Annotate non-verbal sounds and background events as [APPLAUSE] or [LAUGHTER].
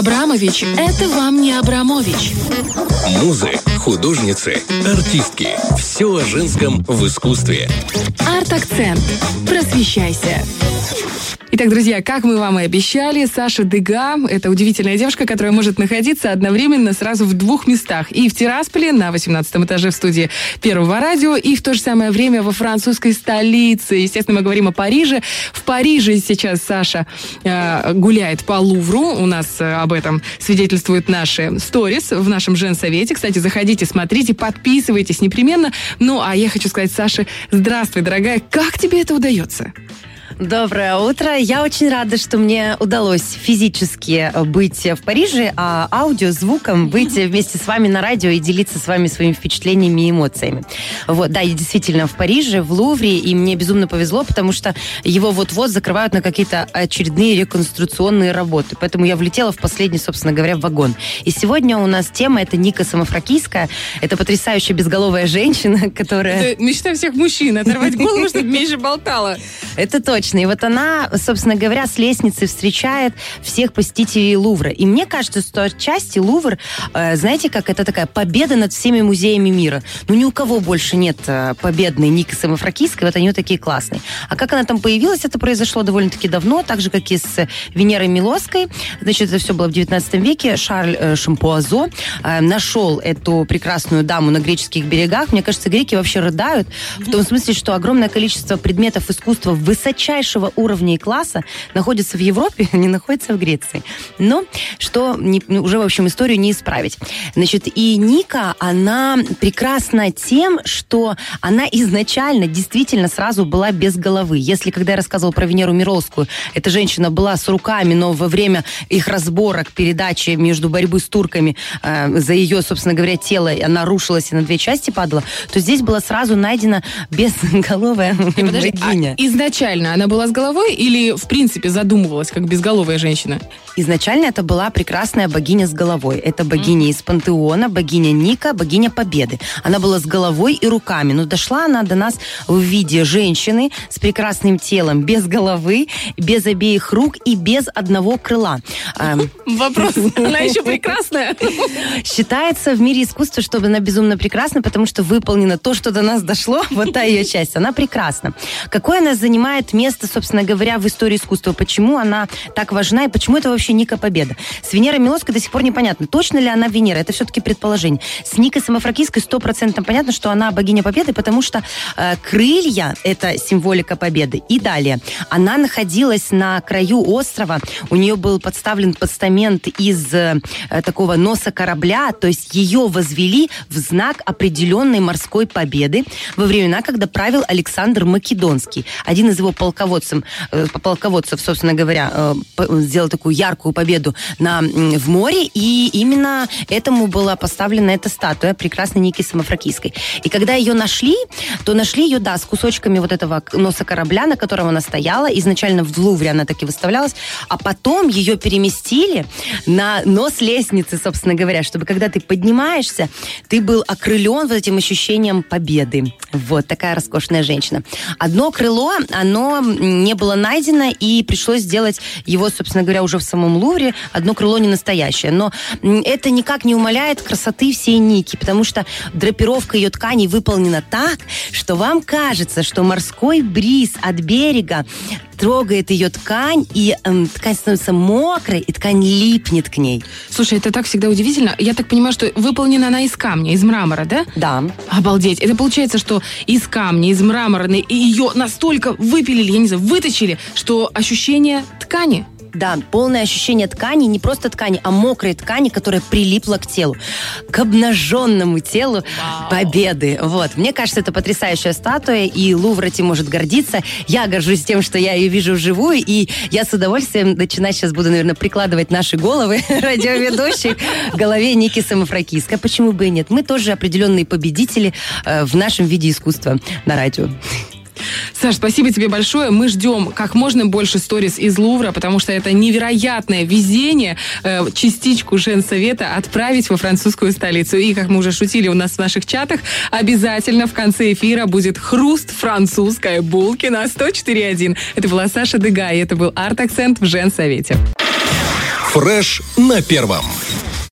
Абрамович – это вам не Абрамович. Музы, художницы, артистки. Все о женском в искусстве. Арт-акцент. Просвещайся. Итак, друзья, как мы вам и обещали, Саша Дега – это удивительная девушка, которая может находиться одновременно сразу в двух местах. И в Тирасполе, на 18 этаже в студии Первого радио, и в то же самое время во французской столице. Естественно, мы говорим о Париже. В Париже сейчас Саша э, гуляет по Лувру. У нас э, об этом свидетельствуют наши сторис в нашем женсовете. Кстати, заходите, смотрите, подписывайтесь непременно. Ну, а я хочу сказать, Саше, здравствуй, дорогая. Как тебе это удается? Доброе утро. Я очень рада, что мне удалось физически быть в Париже, а аудио, звуком быть вместе с вами на радио и делиться с вами своими впечатлениями и эмоциями. Вот, да, я действительно в Париже, в Лувре, и мне безумно повезло, потому что его вот-вот закрывают на какие-то очередные реконструкционные работы. Поэтому я влетела в последний, собственно говоря, вагон. И сегодня у нас тема это Ника Самофракийская. Это потрясающая безголовая женщина, [LAUGHS] которая... Это мечта всех мужчин, оторвать голову, чтобы меньше болтала. Это точно точно. И вот она, собственно говоря, с лестницы встречает всех посетителей Лувра. И мне кажется, что отчасти Лувр, э, знаете, как это такая победа над всеми музеями мира. Ну, ни у кого больше нет э, победной Ники Самофракийской, вот они вот такие классные. А как она там появилась, это произошло довольно-таки давно, так же, как и с Венерой Милоской. Значит, это все было в 19 веке. Шарль э, Шампуазо нашел эту прекрасную даму на греческих берегах. Мне кажется, греки вообще рыдают в том смысле, что огромное количество предметов искусства высочайшего высочайшего уровня и класса находится в Европе, [LAUGHS] не находится в Греции. Но что не, уже, в общем, историю не исправить. Значит, и Ника, она прекрасна тем, что она изначально действительно сразу была без головы. Если, когда я рассказывала про Венеру Мировскую, эта женщина была с руками, но во время их разборок, передачи между борьбы с турками э, за ее, собственно говоря, тело, она рушилась и на две части падала, то здесь была сразу найдена безголовая богиня. А изначально она была с головой или, в принципе, задумывалась как безголовая женщина? Изначально это была прекрасная богиня с головой. Это богиня mm. из пантеона, богиня Ника, богиня Победы. Она была с головой и руками, но дошла она до нас в виде женщины с прекрасным телом, без головы, без обеих рук и без одного крыла. [LAUGHS] Вопрос, она еще прекрасная? [LAUGHS] Считается в мире искусства, что она безумно прекрасна, потому что выполнено то, что до нас дошло, [LAUGHS] вот та ее часть, она прекрасна. Какое она занимает место место, собственно говоря, в истории искусства. Почему она так важна и почему это вообще Ника Победа? С Венерой Милоской до сих пор непонятно, точно ли она Венера. Это все-таки предположение. С Никой Самофракийской стопроцентно понятно, что она богиня Победы, потому что э, крылья – это символика Победы. И далее. Она находилась на краю острова. У нее был подставлен постамент из э, такого носа корабля, то есть ее возвели в знак определенной морской победы во времена, когда правил Александр Македонский. Один из его полководцев полководцем, э, полководцев, собственно говоря, э, сделал такую яркую победу на, в море, и именно этому была поставлена эта статуя прекрасной Ники Самофракийской. И когда ее нашли, то нашли ее, да, с кусочками вот этого носа корабля, на котором она стояла. Изначально в Лувре она так и выставлялась, а потом ее переместили на нос лестницы, собственно говоря, чтобы когда ты поднимаешься, ты был окрылен вот этим ощущением победы. Вот такая роскошная женщина. Одно крыло, оно не было найдено, и пришлось сделать его, собственно говоря, уже в самом Лувре. Одно крыло не настоящее. Но это никак не умаляет красоты всей Ники, потому что драпировка ее тканей выполнена так, что вам кажется, что морской бриз от берега трогает ее ткань, и эм, ткань становится мокрой, и ткань липнет к ней. Слушай, это так всегда удивительно. Я так понимаю, что выполнена она из камня, из мрамора, да? Да. Обалдеть. Это получается, что из камня, из мрамора, и ее настолько выпилили, я не знаю, выточили, что ощущение ткани да, полное ощущение ткани, не просто ткани, а мокрой ткани, которая прилипла к телу, к обнаженному телу Вау. победы. Вот, мне кажется, это потрясающая статуя, и Лувр этим может гордиться. Я горжусь тем, что я ее вижу вживую, и я с удовольствием начинать сейчас буду, наверное, прикладывать наши головы [LAUGHS] радиоведущих голове Ники Самофракийской. Почему бы и нет? Мы тоже определенные победители э, в нашем виде искусства на радио. Саш, спасибо тебе большое. Мы ждем как можно больше сторис из Лувра, потому что это невероятное везение э, частичку женсовета отправить во французскую столицу. И, как мы уже шутили у нас в наших чатах, обязательно в конце эфира будет хруст французской булки на 104.1. Это была Саша Дега, и это был арт-акцент в женсовете. Фреш на первом.